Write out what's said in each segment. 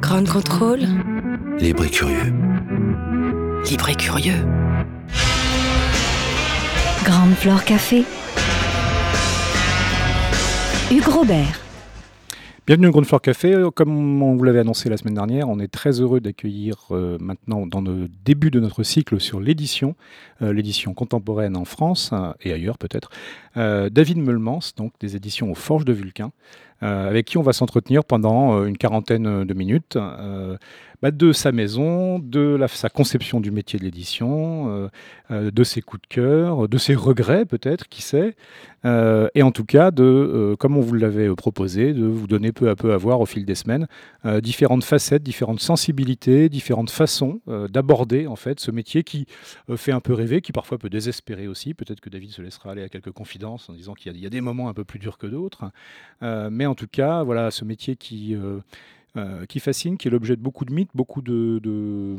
Grand contrôle. Libre et curieux. Libre et curieux. Grande Flore Café. Hugues Robert. Bienvenue au Ground Floor Café. Comme on vous l'avait annoncé la semaine dernière, on est très heureux d'accueillir euh, maintenant dans le début de notre cycle sur l'édition, euh, l'édition contemporaine en France euh, et ailleurs peut-être, euh, David Meulmans, donc des éditions aux Forges de Vulcain, euh, avec qui on va s'entretenir pendant euh, une quarantaine de minutes. Euh, bah, de sa maison, de sa conception du métier de l'édition, euh, euh, de ses coups de cœur, de ses regrets peut-être, qui sait, euh, et en tout cas de, euh, comme on vous l'avait euh, proposé, de vous donner peu à peu à voir au fil des semaines euh, différentes facettes, différentes sensibilités, différentes façons euh, d'aborder en fait ce métier qui euh, fait un peu rêver, qui parfois peut désespérer aussi. Peut-être que David se laissera aller à quelques confidences en disant qu'il y, y a des moments un peu plus durs que d'autres, Euh, mais en tout cas, voilà, ce métier qui euh, euh, qui fascine, qui est l'objet de beaucoup de mythes, beaucoup de, de,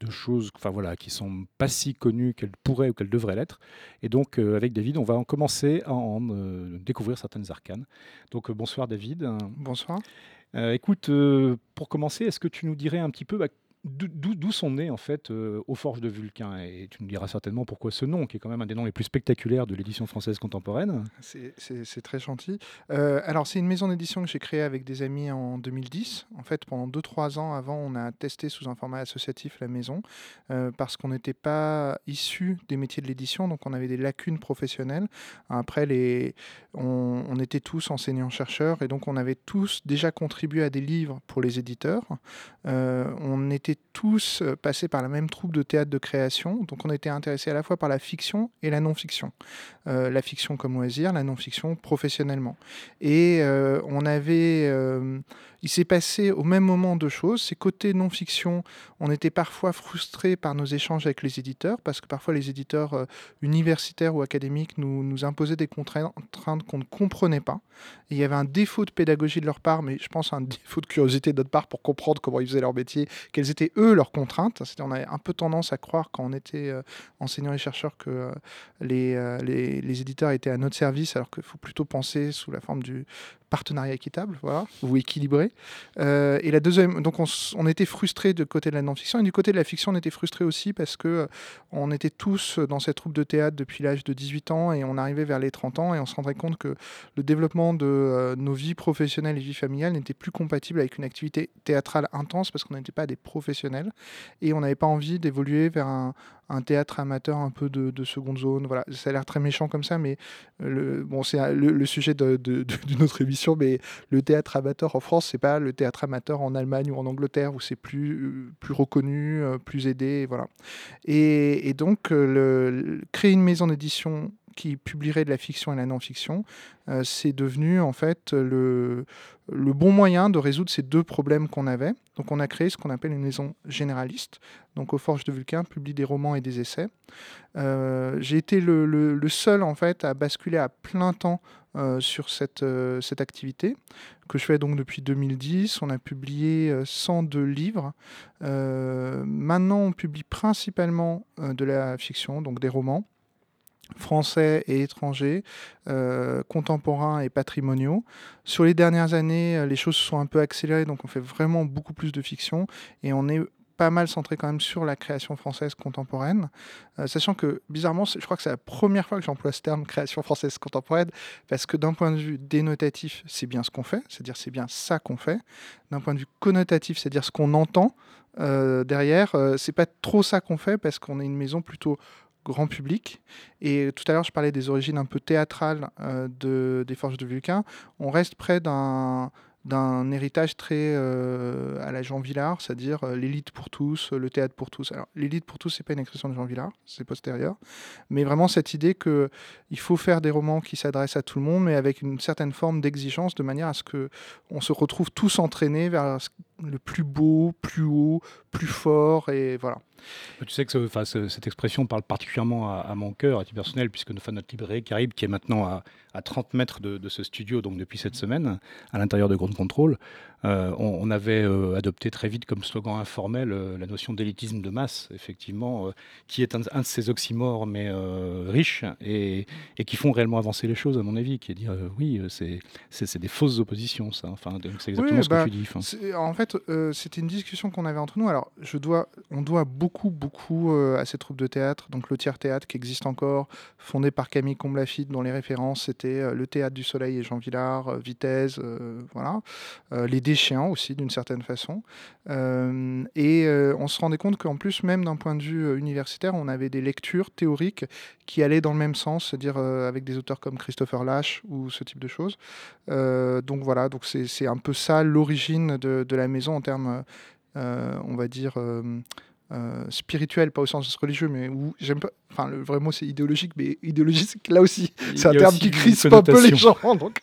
de choses enfin, voilà, qui sont pas si connues qu'elles pourraient ou qu'elles devraient l'être. Et donc, euh, avec David, on va en commencer à en euh, découvrir certaines arcanes. Donc, bonsoir David. Bonsoir. Écoute, pour commencer, est-ce que tu nous dirais un petit peu bah, d'où- sont nés en fait euh, aux Forges de Vulcain Et tu nous diras certainement pourquoi ce nom, qui est quand même un des noms les plus spectaculaires de l'édition française contemporaine. C'est- très gentil. Euh, alors, c'est une maison d'édition que j'ai créée avec des amis en 2010. En fait, pendant 2-3 ans avant, on a testé sous un format associatif la maison euh, parce qu'on n'était pas issu des métiers de l'édition, donc on avait des lacunes professionnelles. Après, on, on était tous enseignants-chercheurs et donc on avait tous déjà contribué à des livres pour les éditeurs. On était tous euh, passés par la même troupe de théâtre de création, donc on était intéressés à la fois par la fiction et la non-fiction. Euh, la fiction comme loisir, la non-fiction professionnellement. Et euh, on avait, il s'est passé au même moment deux choses. C'est côté non-fiction, on était parfois frustrés par nos échanges avec les éditeurs, parce que parfois les éditeurs universitaires ou académiques nous, nous imposaient des contraintes qu'on ne comprenait pas. Il y avait un défaut de pédagogie de leur part, mais je pense un défaut de curiosité de notre part pour comprendre comment ils faisaient leur métier, quelles étaient eux leurs contraintes. On avait un peu tendance à croire quand on était euh, enseignant et chercheur que euh, euh, les éditeurs étaient à notre service, alors qu'il faut plutôt penser sous la forme du partenariat équitable, voilà, ou équilibré. Euh, et la deuxième, donc on, était frustrés de côté de la non-fiction, et du côté de la fiction, on était frustrés aussi parce que euh, on était tous dans cette troupe de théâtre depuis l'âge de 18 ans, et on arrivait vers les 30 ans, et on se rendait compte que le développement de euh, nos vies professionnelles et vies familiales n'était plus compatible avec une activité théâtrale intense parce qu'on n'était pas des professionnels, et on n'avait pas envie d'évoluer vers un, un théâtre amateur un peu de, de seconde zone. Voilà, ça a l'air très méchant comme ça, mais euh, le, bon, c'est le, sujet de- de- d'une autre émission. Mais le théâtre amateur en France, c'est pas le théâtre amateur en Allemagne ou en Angleterre où c'est plus euh, plus reconnu, euh, plus aidé, voilà. Et, donc créer une maison d'édition qui publierait de la fiction et la non-fiction, euh, c'est devenu en fait le, bon moyen de résoudre ces deux problèmes qu'on avait. Donc on a créé ce qu'on appelle une maison généraliste. Donc aux Forges de Vulcain publie des romans et des essais. Euh, J'ai été le, seul en fait à basculer à plein temps euh, sur cette, cette activité que je fais donc depuis 2010. On a publié euh, 102 livres. Maintenant, on publie principalement de la fiction, donc des romans français et étrangers, euh, contemporains et patrimoniaux. Sur les dernières années, euh, les choses se sont un peu accélérées, donc on fait vraiment beaucoup plus de fiction et on est pas mal centré quand même sur la création française contemporaine, Euh, sachant que bizarrement, je crois que c'est la première fois que j'emploie ce terme création française contemporaine, parce que d'un point de vue dénotatif, c'est bien ce qu'on fait, c'est-à-dire c'est bien ça qu'on fait. D'un point de vue connotatif, c'est-à-dire ce qu'on entend derrière, c'est pas trop ça qu'on fait, parce qu'on est une maison plutôt grand public. Et tout à l'heure, je parlais des origines un peu théâtrales euh, de, des Forges de Vulcain. On reste près d'un héritage très euh, à la Jean Villard, c'est-à-dire euh, l'élite pour tous, le théâtre pour tous. Alors l'élite pour tous, c'est pas une expression de Jean Villard, c'est postérieur, mais vraiment cette idée que il faut faire des romans qui s'adressent à tout le monde, mais avec une certaine forme d'exigence, de manière à ce que on se retrouve tous entraînés vers le plus beau, plus haut, plus fort, et voilà. Tu sais que ce, cette expression parle particulièrement à, à mon cœur, à titre personnel, puisque faisons notre librairie Caraïbe, qui est maintenant à, à 30 mètres de, de ce studio, donc depuis cette semaine, à l'intérieur de Ground Control, euh, on, on avait euh, adopté très vite comme slogan informel euh, la notion d'élitisme de masse, effectivement, qui est un, un de ces oxymores, mais riches, et, et qui font réellement avancer les choses, à mon avis, qui est dire, oui, c'est des fausses oppositions, ça. Enfin, c'est exactement Oui, ce bah, que tu dis. En fait, c'était une discussion qu'on avait entre nous. Alors, on doit beaucoup, beaucoup euh, à ces troupes de théâtre. Donc, le Tiers Théâtre qui existe encore, fondé par Camille Combe-Lafitte, dont les références c'était euh, le Théâtre du Soleil et Jean Villard, euh, Vitesse, euh, voilà. Euh, les Déchiens aussi, d'une certaine façon. Et on se rendait compte qu'en plus, même d'un point de vue universitaire, on avait des lectures théoriques qui allaient dans le même sens, c'est-à-dire avec des auteurs comme Christopher Lash ou ce type de choses. Donc voilà, donc c'est un peu ça l'origine de, la maison en termes, on va dire, euh, euh, spirituel, pas au sens religieux, mais où j'aime pas. Enfin, le vrai mot c'est idéologique, mais idéologique, là aussi, c'est un terme qui crispe un peu les gens. Donc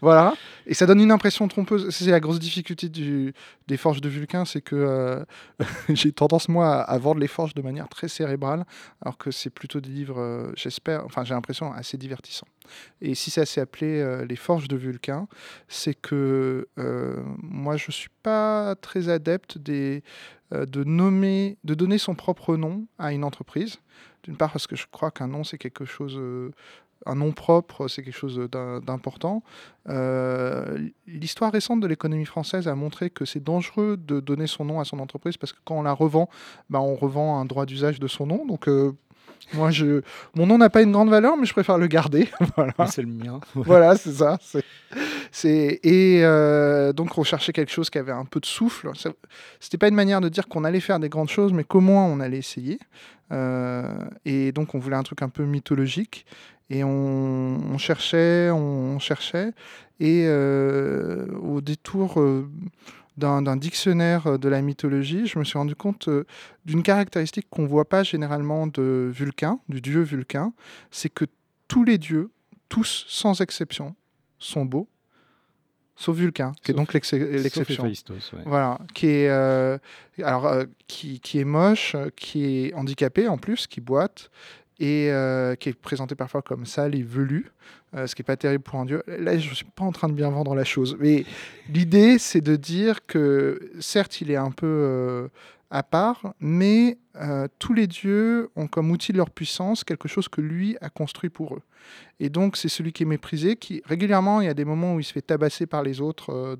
voilà, et ça donne une impression trompeuse. C'est la grosse difficulté du, des forges de Vulcain, c'est que euh, j'ai tendance moi à, vendre les forges de manière très cérébrale, alors que c'est plutôt des livres, euh, j'espère, enfin j'ai l'impression assez divertissants. Et si ça s'est appelé euh, les forges de Vulcain, c'est que moi je suis pas très adepte des, de nommer, de donner son propre nom à une entreprise. D'une part parce que je crois qu'un nom c'est quelque chose, euh, un nom propre c'est quelque chose d'im- d'important. Euh, L'histoire récente de l'économie française a montré que c'est dangereux de donner son nom à son entreprise parce que quand on la revend, bah, on revend un droit d'usage de son nom. Donc euh, moi je, mon nom n'a pas une grande valeur, mais je préfère le garder. voilà. C'est le mien. Voilà, c'est ça. c'est- et euh, donc on cherchait quelque chose qui avait un peu de souffle. Ça- C'était pas une manière de dire qu'on allait faire des grandes choses, mais comment on allait essayer. Euh, et donc on voulait un truc un peu mythologique. Et on, on cherchait, on, cherchait. Et euh, au détour euh, d'un dictionnaire de la mythologie, je me suis rendu compte euh, d'une caractéristique qu'on voit pas généralement de Vulcain, du dieu Vulcain, c'est que tous les dieux, tous sans exception, sont beaux, sauf Vulcain, qui est donc l'exception. Ouais. Voilà, qui est, euh, alors, euh, qui, qui est moche, euh, qui est handicapé en plus, qui boite, et euh, qui est présenté parfois comme sale et velu, euh, ce qui n'est pas terrible pour un dieu. Là, je ne suis pas en train de bien vendre la chose, mais l'idée, c'est de dire que, certes, il est un peu euh, à part, mais tous les dieux ont comme outil de leur puissance quelque chose que lui a construit pour eux. Et donc, c'est celui qui est méprisé, qui régulièrement, il y a des moments où il se fait tabasser par les autres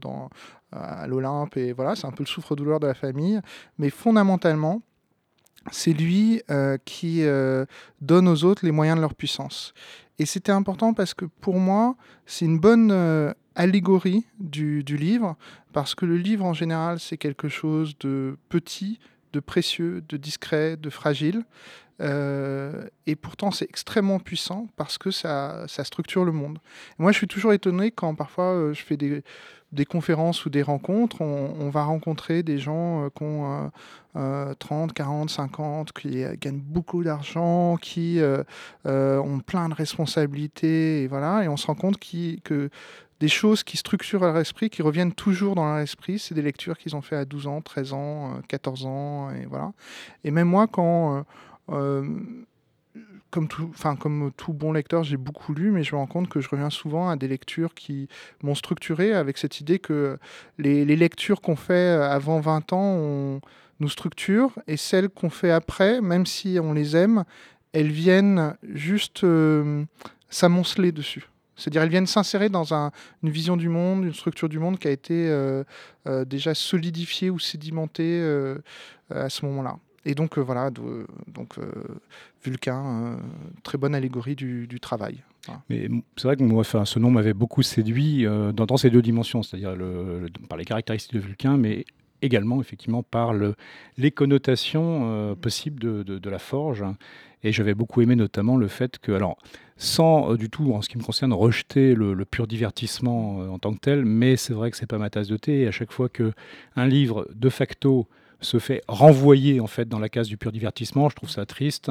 à l'Olympe, et voilà, c'est un peu le souffre-douleur de la famille, mais fondamentalement, c'est lui euh, qui euh, donne aux autres les moyens de leur puissance. Et c'était important parce que pour moi, c'est une bonne euh, allégorie du, livre, parce que le livre en général, c'est quelque chose de petit, de précieux, de discret, de fragile. Et pourtant, c'est extrêmement puissant parce que ça, structure le monde. Moi, je suis toujours étonné quand parfois je fais des, des conférences ou des rencontres, on, va rencontrer des gens euh, qui ont euh, euh, 30, 40, 50, qui euh, gagnent beaucoup d'argent, qui euh, ont plein de responsabilités, et voilà, et on se rend compte que des choses qui structurent leur esprit, qui reviennent toujours dans leur esprit, c'est des lectures qu'ils ont fait à 12 ans, 13 ans, euh, 14 ans, et voilà. Et même moi, quand... comme tout, enfin, comme tout bon lecteur, j'ai beaucoup lu, mais je me rends compte que je reviens souvent à des lectures qui m'ont structuré avec cette idée que les, lectures qu'on fait avant 20 ans nous structurent et celles qu'on fait après, même si on les aime, elles viennent juste euh, s'amonceler dessus. C'est-à-dire elles viennent s'insérer dans un- une vision du monde, une structure du monde qui a été euh, euh, déjà solidifiée ou sédimentée euh, à ce moment-là. Et donc euh, voilà, de- donc euh, Vulcain, euh, très bonne allégorie du, du travail. Voilà. Mais c'est vrai que moi, enfin, ce nom m'avait beaucoup séduit dans, dans ces deux dimensions, c'est-à-dire le- le- par les caractéristiques de Vulcain, mais également effectivement par le- les connotations euh, possibles de, de- de la forge. Et j'avais beaucoup aimé notamment le fait que, alors, sans euh, du tout, en ce qui me concerne, rejeter le, le pur divertissement euh, en tant que tel, mais c'est vrai que c'est pas ma tasse de thé. Et à chaque fois que un livre de facto se fait renvoyer en fait dans la case du pur divertissement. Je trouve ça triste,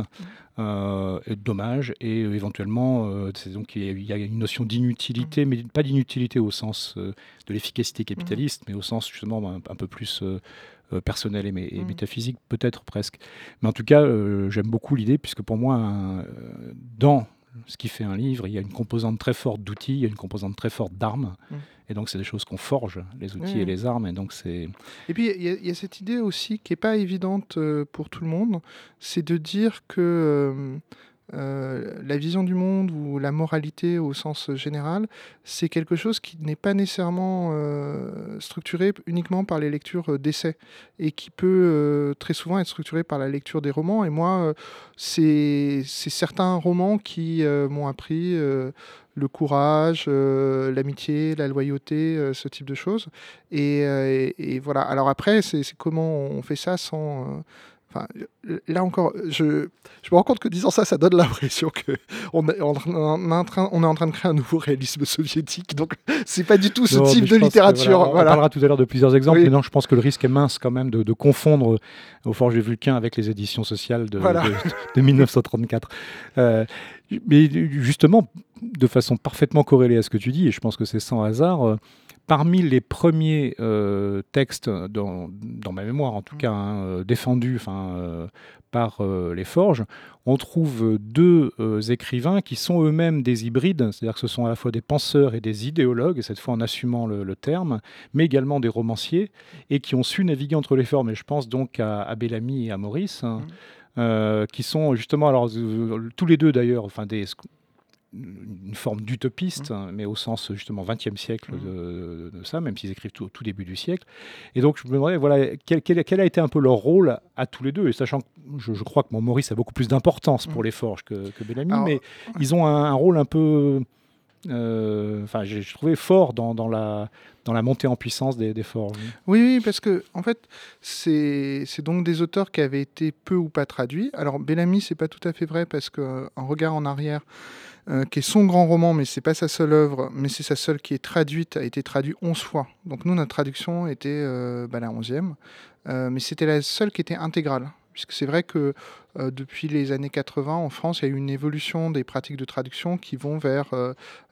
euh, et dommage, et euh, éventuellement, euh, donc il y, a une notion d'inutilité, mais pas d'inutilité au sens de l'efficacité capitaliste, mais au sens justement un, peu plus personnel et, métaphysique, peut-être presque. Mais en tout cas, j'aime beaucoup l'idée, puisque pour moi, dans ce qui fait un livre, il y a une composante très forte d'outils, il y a une composante très forte d'armes. Et donc, c'est des choses qu'on forge, les outils et les armes. Et donc. Et puis, il y, a cette idée aussi qui n'est pas évidente euh, pour tout le monde, c'est de dire que euh, euh, la vision du monde ou la moralité au sens général, c'est quelque chose qui n'est pas nécessairement euh, structuré uniquement par les lectures euh, d'essais et qui peut très souvent être structuré par la lecture des romans. Et moi, c'est certains romans qui m'ont appris le courage, l'amitié, la loyauté, ce type de choses. et voilà. Alors après, c'est comment on fait ça sans Enfin, là encore, je, je, me rends compte que disant ça, ça donne l'impression qu'on est, on, en train, on est en train de créer un nouveau réalisme soviétique. Donc, c'est pas du tout ce type de littérature. on parlera tout à l'heure de plusieurs exemples, mais non, je pense que le risque est mince quand même de, confondre Au Forge du Vulcain avec les éditions sociales de, de, 1934. Euh, mais justement, de façon parfaitement corrélée à ce que tu dis, et je pense que c'est sans hasard, euh, parmi les premiers euh, textes, dans, ma mémoire en tout mmh. cas, hein, euh, défendus par les forges, on trouve deux écrivains qui sont eux-mêmes des hybrides, c'est-à-dire que ce sont à la fois des penseurs et des idéologues, cette fois en assumant le, terme, mais également des romanciers, et qui ont su naviguer entre les formes. Et je pense donc à, Bellamy et à Maurice. Hein, mmh. qui sont justement, alors tous les deux d'ailleurs, enfin des, une forme d'utopiste, mmh. hein, mais au sens justement 20e siècle mmh. de, ça, même s'ils écrivent tout, au tout début du siècle. Et donc je me demandais, voilà, quel, quel, a été un peu leur rôle à tous les deux, et sachant que je, crois que mon Maurice a beaucoup plus d'importance pour mmh. les forges que, que Bellamy, mais ils ont un, rôle un peu, euh, enfin j'ai trouvé fort dans, dans, la, dans la montée en puissance des, des forges. Oui, parce que en fait, c'est donc des auteurs qui avaient été peu ou pas traduits. Alors Bellamy, c'est pas tout à fait vrai, parce qu'en regard en arrière, euh, qui est son grand roman, mais c'est pas sa seule œuvre, mais c'est sa seule qui est traduite, a été traduite 11 fois. Donc nous, notre traduction était euh, bah, la 11e, euh, mais c'était la seule qui était intégrale. Puisque c'est vrai que depuis les années 80, en France, il y a eu une évolution des pratiques de traduction qui vont vers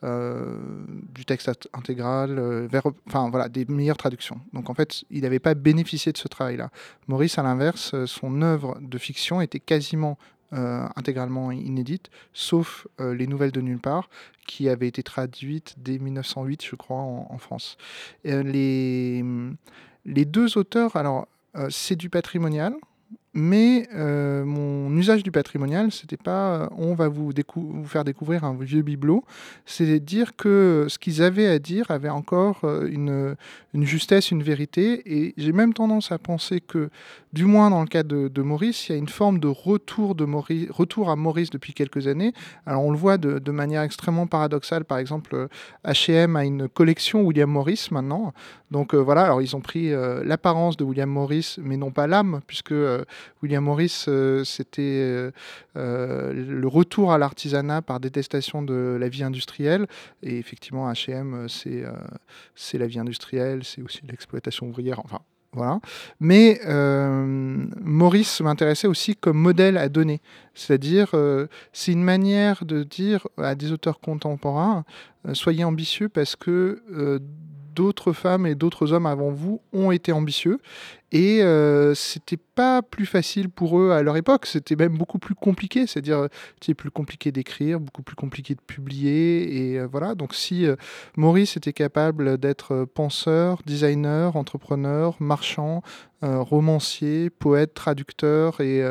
du texte intégral, vers enfin, voilà, des meilleures traductions. Donc en fait, il n'avait pas bénéficié de ce travail-là. Maurice, à l'inverse, son œuvre de fiction était quasiment euh, intégralement inédite, sauf euh, les nouvelles de nulle part, qui avaient été traduites dès 1908, je crois, en, France. Euh, les deux auteurs, alors, c'est du patrimonial, mais euh, mon usage du patrimonial, c'était pas euh, on va vous, faire découvrir un vieux bibelot, c'est dire que ce qu'ils avaient à dire avait encore euh, une justesse, une vérité. Et j'ai même tendance à penser que, du moins dans le cas de, Maurice, il y a une forme de retour, à Maurice depuis quelques années. Alors on le voit de, manière extrêmement paradoxale. Par exemple, HM a une collection William Morris maintenant. Donc voilà, alors ils ont pris l'apparence de William Morris, mais non pas l'âme, puisque William Morris, euh, c'était euh, euh, le retour à l'artisanat par détestation de la vie industrielle. Et effectivement, H&M, c'est la vie industrielle, c'est aussi l'exploitation ouvrière. Voilà. Mais Maurice m'intéressait aussi comme modèle à donner. C'est-à-dire, c'est une manière de dire à des auteurs contemporains, soyez ambitieux parce que d'autres femmes et d'autres hommes avant vous ont été ambitieux. Et euh, c'était pas plus facile pour eux à leur époque, c'était même beaucoup plus compliqué, c'est-à-dire c'était plus compliqué d'écrire, beaucoup plus compliqué de publier, et euh, voilà. Donc si euh, Maurice était capable d'être penseur, designer, entrepreneur, marchand, romancier, poète, traducteur, et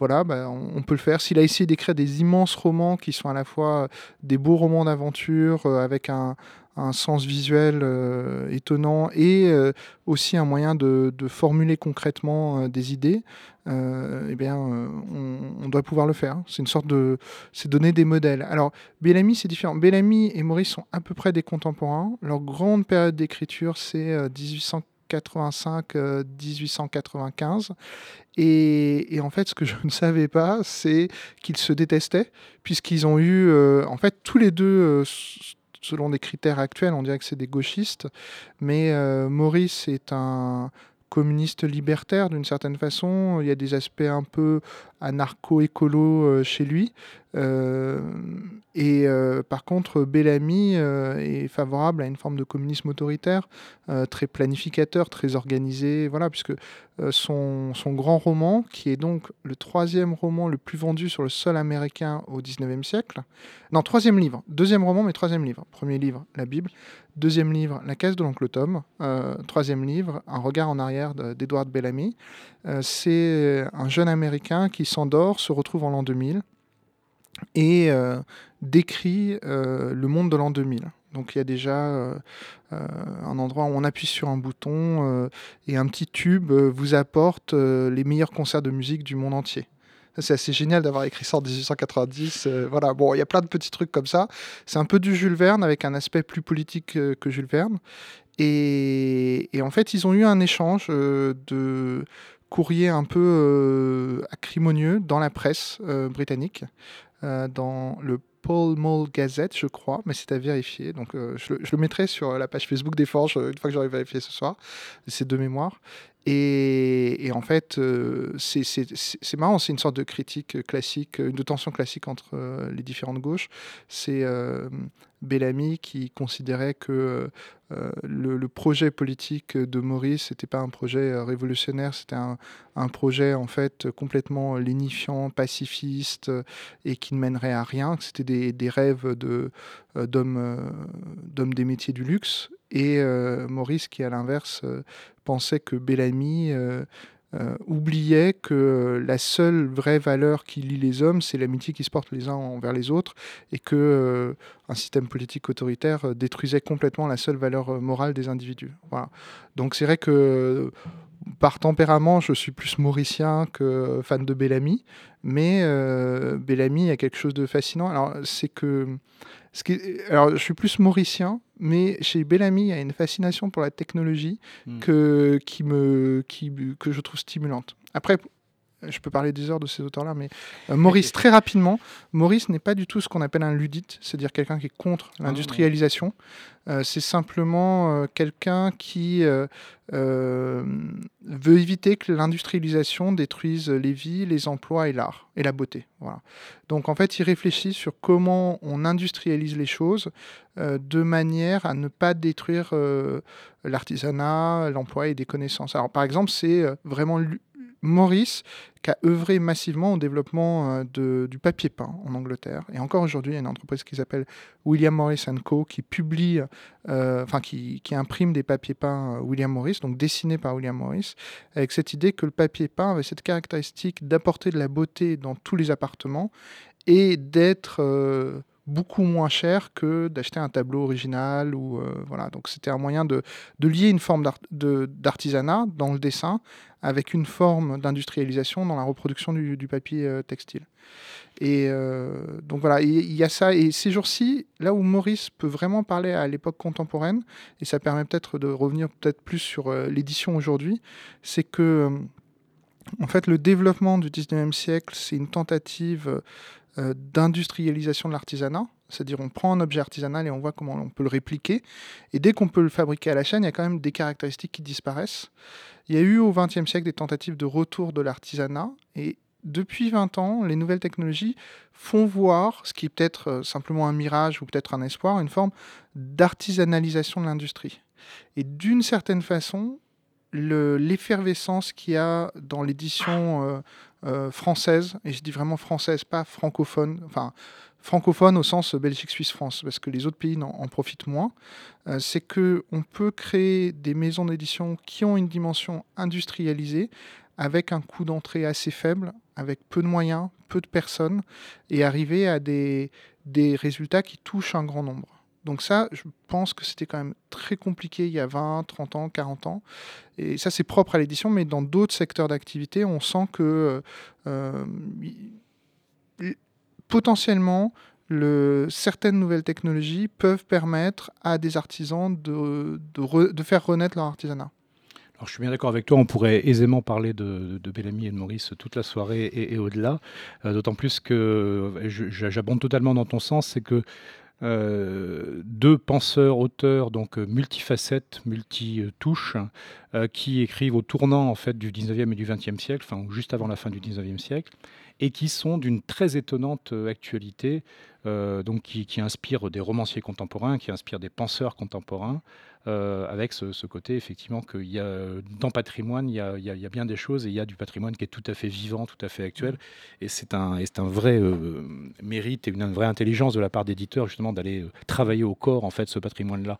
voilà, bah, on, peut le faire. S'il a essayé d'écrire des immenses romans qui sont à la fois des beaux romans d'aventure avec un, un sens visuel euh, étonnant et euh, aussi un moyen de, formuler concrètement euh, des idées, eh bien, on, doit pouvoir le faire. C'est une sorte de, c'est donner des modèles. Alors, Bellamy, c'est différent. Bellamy et Maurice sont à peu près des contemporains. Leur grande période d'écriture, c'est 1885-1895. Et, et, en fait, ce que je ne savais pas, c'est qu'ils se détestaient, puisqu'ils ont eu, en fait, tous les deux selon des critères actuels, on dirait que c'est des gauchistes, mais euh, Maurice est un communiste libertaire d'une certaine façon. Il y a des aspects un peu anarcho-écolo chez lui. Et par contre, Bellamy est favorable à une forme de communisme autoritaire, très planificateur, très organisé, voilà, puisque son, son, grand roman, qui est donc le troisième roman le plus vendu sur le sol américain au XIXe siècle, non, troisième livre, deuxième roman, mais troisième livre. Premier livre, la Bible. Deuxième livre, La caisse de l'oncle Tom. troisième livre, Un regard en arrière d'Edward Bellamy. C'est un jeune Américain qui s'endort, se retrouve en l'an 2000 et euh, décrit euh, le monde de l'an 2000. Donc il y a déjà euh, un endroit où on appuie sur un bouton et un petit tube vous apporte les meilleurs concerts de musique du monde entier. C'est assez génial d'avoir écrit ça en 1890. voilà, bon, il y a plein de petits trucs comme ça. C'est un peu du Jules Verne avec un aspect plus politique que Jules Verne. Et, en fait, ils ont eu un échange de courrier un peu acrimonieux dans la presse britannique, dans le Paul Mall Gazette, je crois, mais c'est à vérifier. Donc, je, le, mettrai sur la page Facebook des Forges une fois que j'aurai vérifié ce soir. C'est de mémoire. Et, en fait, c'est marrant, c'est une sorte de critique classique, de tension classique entre les différentes gauches. C'est Bellamy qui considérait que euh, le, projet politique de Maurice n'était pas un projet euh, révolutionnaire, c'était un, projet en fait complètement lénifiant, pacifiste euh, et qui ne mènerait à rien, que c'était des, rêves d'hommes des métiers du luxe. Et Maurice qui à l'inverse pensait que Bellamy euh, oubliait que la seule vraie valeur qui lie les hommes, c'est l'amitié qui se porte les uns envers les autres, et que euh, un système politique autoritaire euh, détruisait complètement la seule valeur morale des individus. Voilà. Donc c'est vrai que par tempérament, je suis plus mauricien que fan de Bellamy, mais Bellamy a quelque chose de fascinant. Alors c'est que alors, je suis plus mauricien, mais chez Bellamy, il y a une fascination pour la technologie hmm. que, qui me, qui, que je trouve stimulante. Après, je peux parler des heures de ces auteurs-là, mais euh, Maurice, très rapidement, Maurice n'est pas du tout ce qu'on appelle un ludite, c'est-à-dire quelqu'un qui est contre ah l'industrialisation. Euh, c'est simplement euh, quelqu'un qui veut éviter que l'industrialisation détruise les vies, les emplois et l'art et la beauté. Voilà. Donc en fait, il réfléchit sur comment on industrialise les choses de manière à ne pas détruire l'artisanat, l'emploi et des connaissances. Alors par exemple, c'est vraiment Maurice, qui a œuvré massivement au développement euh, du papier peint en Angleterre. Et encore aujourd'hui, il y a une entreprise qui s'appelle William Morris Co. euh, qui, imprime des papiers peints euh, William Morris, donc dessinés par William Morris, avec cette idée que le papier peint avait cette caractéristique d'apporter de la beauté dans tous les appartements et d'être beaucoup moins cher que d'acheter un tableau original. Ou, euh, voilà. Donc c'était un moyen de, de, lier une forme d'artisanat dans le dessin avec une forme d'industrialisation dans la reproduction du, du papier euh, textile. Et euh, donc voilà, il y, a ça. Et ces jours-ci, là où Maurice peut vraiment parler à l'époque contemporaine, et ça permet peut-être de revenir peut-être plus sur l'édition aujourd'hui, c'est que en fait le développement du 19e siècle, c'est une tentative euh, d'industrialisation de l'artisanat. C'est-à-dire on prend un objet artisanal et on voit comment on peut le répliquer. Et dès qu'on peut le fabriquer à la chaîne, il y a quand même des caractéristiques qui disparaissent. Il y a eu au XXe siècle des tentatives de retour de l'artisanat. Et depuis 20 ans, les nouvelles technologies font voir, ce qui est peut-être euh, simplement un mirage ou peut-être un espoir, une forme d'artisanalisation de l'industrie. Et d'une certaine façon, l'effervescence qu'il y a dans l'édition euh, euh, française, et je dis vraiment française, pas francophone, enfin francophone au sens Belgique-Suisse-France, parce que les autres pays en, profitent moins, euh, c'est que on peut créer des maisons d'édition qui ont une dimension industrialisée, avec un coût d'entrée assez faible, avec peu de moyens, peu de personnes, et arriver à des résultats qui touchent un grand nombre. Donc ça, je pense que c'était quand même très compliqué il y a 20, 30 ans, 40 ans. Et ça, c'est propre à l'édition, mais dans d'autres secteurs d'activité, on sent que euh, potentiellement, le, certaines nouvelles technologies peuvent permettre à des artisans de, faire renaître leur artisanat. Alors, je suis bien d'accord avec toi, on pourrait aisément parler de, de, Bellamy et de Maurice toute la soirée et, au-delà, euh, d'autant plus que j'abonde totalement dans ton sens, c'est que euh, deux penseurs, auteurs, donc euh, multifacettes, multi-touches, euh, qui écrivent au tournant en fait du 19e et du 20e siècle, enfin juste avant la fin du 19e siècle, et qui sont d'une très étonnante actualité, donc qui, qui inspirent des romanciers contemporains, qui inspirent des penseurs contemporains, euh, avec ce, côté effectivement qu'il y a dans patrimoine, il y a, il y a, bien des choses et il y a du patrimoine qui est tout à fait vivant, tout à fait actuel. Mmh. Et c'est un, un vrai euh, mérite et une, vraie intelligence de la part d'éditeurs justement d'aller euh, travailler au corps en fait ce patrimoine-là.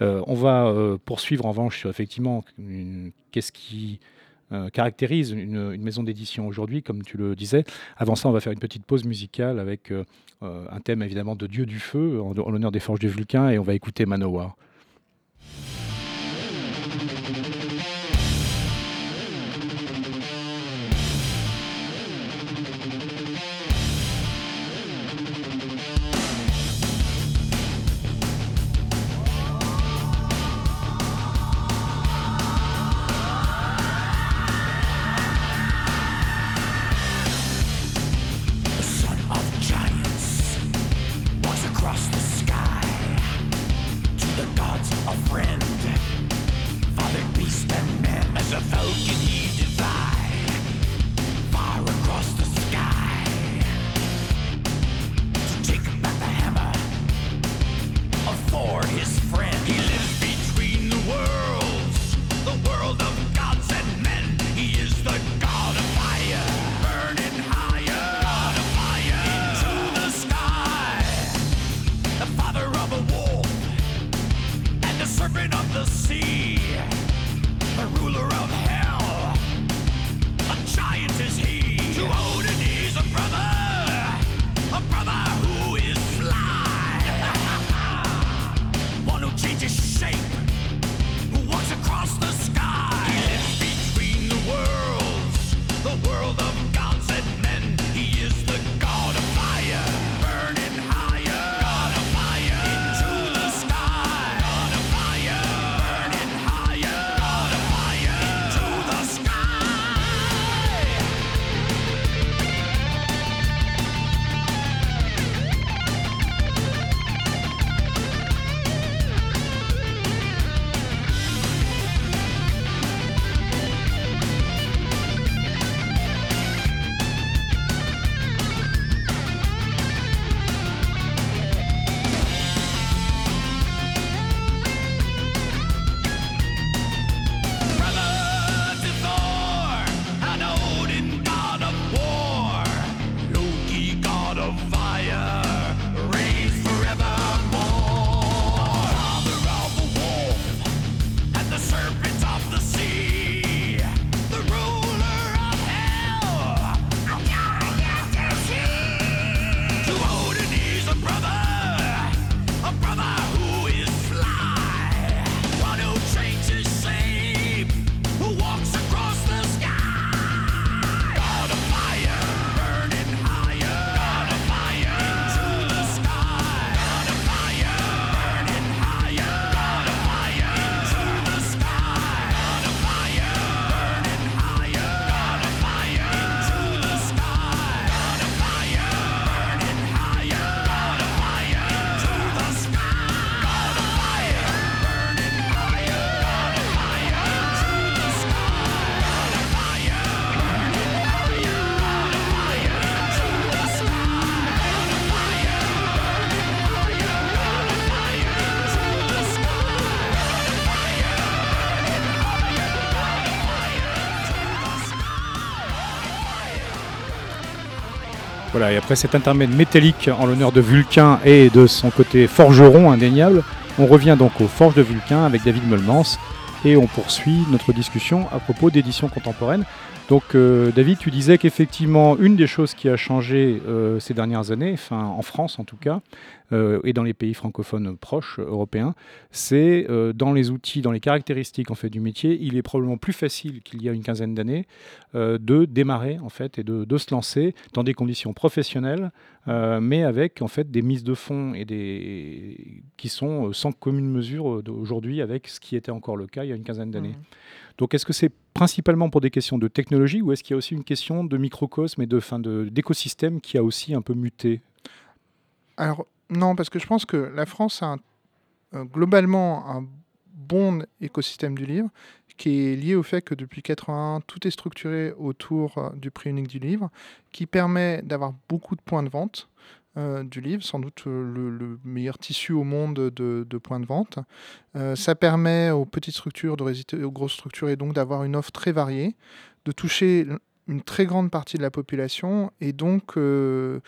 on va poursuivre en revanche sur effectivement qu'est-ce qui caractérise une, maison d'édition aujourd'hui, comme tu le disais. Avant ça, on va faire une petite pause musicale avec un thème évidemment de Dieu du Feu en, en l'honneur des Forges du Vulcain et on va écouter Manowar. Voilà, et après cet intermède métallique en l'honneur de Vulcain et de son côté forgeron indéniable, on revient donc aux Forges de Vulcain avec David Meulmans et on poursuit notre discussion à propos d'édition contemporaine. Donc euh, David, tu disais qu'effectivement, une des choses qui a changé euh, ces dernières années, enfin en France en tout cas, euh, et dans les pays francophones proches européens, c'est dans les outils, dans les caractéristiques en fait du métier, il est probablement plus facile qu'il y a une quinzaine d'années de démarrer en fait et de, se lancer dans des conditions professionnelles, mais avec en fait des mises de fonds et des qui sont sans commune mesure aujourd'hui avec ce qui était encore le cas il y a une quinzaine d'années. Mmh. Donc est-ce que c'est principalement pour des questions de technologie ou est-ce qu'il y a aussi une question de microcosme et de fin d'écosystème qui a aussi un peu muté? Alors Non, parce que je pense que la France a euh, globalement un bon écosystème du livre qui est lié au fait que depuis 81, tout est structuré autour euh, du prix unique du livre, qui permet d'avoir beaucoup de points de vente euh, du livre, sans doute euh, le, le meilleur tissu au monde de, de points de vente. Euh, ça permet aux petites structures de résister aux grosses structures et donc d'avoir une offre très variée, de toucher une très grande partie de la population et donc de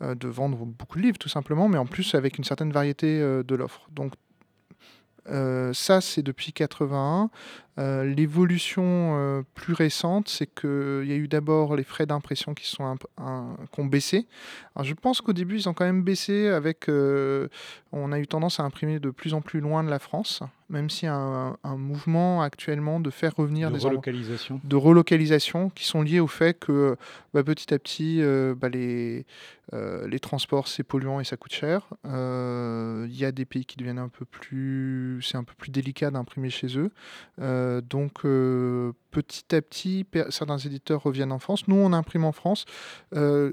vendre beaucoup de livres tout simplement, mais en plus avec une certaine variété de l'offre. Donc ça, c'est depuis 81. Euh, L'évolution euh, plus récente, c'est qu'il y a eu d'abord les frais d'impression qui, sont un qui ont baissé. Alors, je pense qu'au début, ils ont quand même baissé avec... euh, on a eu tendance à imprimer de plus en plus loin de la France, même s'il y a un, un mouvement actuellement de faire revenir De des relocalisation. de relocalisation qui sont liés au fait que bah, petit à petit, bah, les, les transports, c'est polluant et ça coûte cher. Il y a des pays qui deviennent un peu plus... C'est un peu plus délicat d'imprimer chez eux. Euh, donc, euh, petit à petit, certains éditeurs reviennent en France. Nous, on imprime en France. Euh,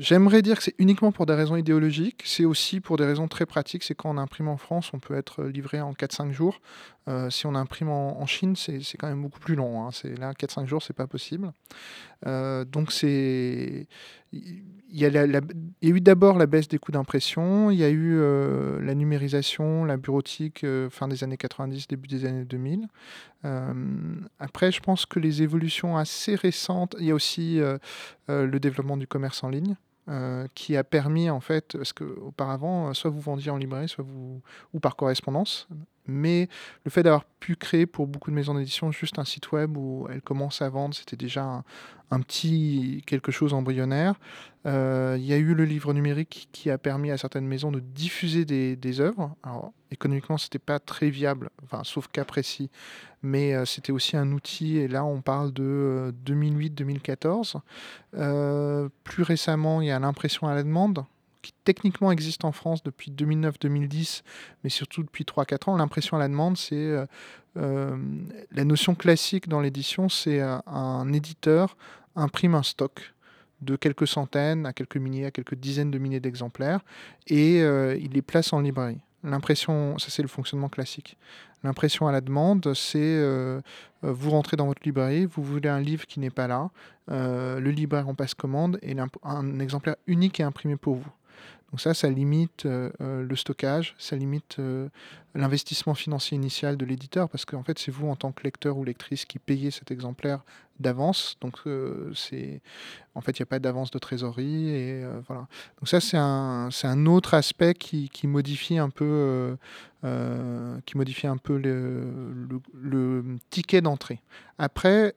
J'aimerais dire que c'est uniquement pour des raisons idéologiques, c'est aussi pour des raisons très pratiques. C'est quand on imprime en France, on peut être livré en 4-5 jours. Euh, si on imprime en, Chine, c'est quand même beaucoup plus long. hein. Là, 4-5 jours, c'est pas possible. Euh, donc, c'est. Il y, a eu d'abord la baisse des coûts d'impression, il y a eu euh, la numérisation, la bureautique euh, fin des années 90, début des années 2000. Euh, après, je pense que les évolutions assez récentes, il y a aussi euh, le développement du commerce en ligne. qui a permis en fait, parce qu'auparavant, soit vous vendiez en librairie, soit vous ou par correspondance, mais le fait d'avoir pu créer pour beaucoup de maisons d'édition juste un site web où elles commencent à vendre, c'était déjà un, petit quelque chose embryonnaire. Euh, Il y a eu le livre numérique qui a permis à certaines maisons de diffuser des, œuvres. Alors, économiquement, c'était pas très viable, sauf cas précis, mais euh, c'était aussi un outil. Et là, on parle de euh, 2008-2014. Euh, plus récemment, il y a l'impression à la demande qui techniquement existe en France depuis 2009-2010, mais surtout depuis 3-4 ans. L'impression à la demande, c'est euh, euh, la notion classique dans l'édition, c'est euh, un éditeur imprime un stock de quelques centaines à quelques milliers, à quelques dizaines de milliers d'exemplaires, et il les place en librairie. L'impression, ça c'est le fonctionnement classique. L'impression à la demande, c'est vous rentrez dans votre librairie, vous voulez un livre qui n'est pas là, le libraire en passe commande et un exemplaire unique est imprimé pour vous. Donc ça, ça limite euh, euh, le stockage, ça limite euh, l'investissement financier initial de l'éditeur, parce qu'en fait, c'est vous en tant que lecteur ou lectrice qui payez cet exemplaire d'avance. Donc c'est, en fait, il n'y a pas d'avance de trésorerie et voilà. Donc ça, c'est un, un autre aspect qui, modifie un peu, qui modifie un peu le, le- ticket d'entrée. Après,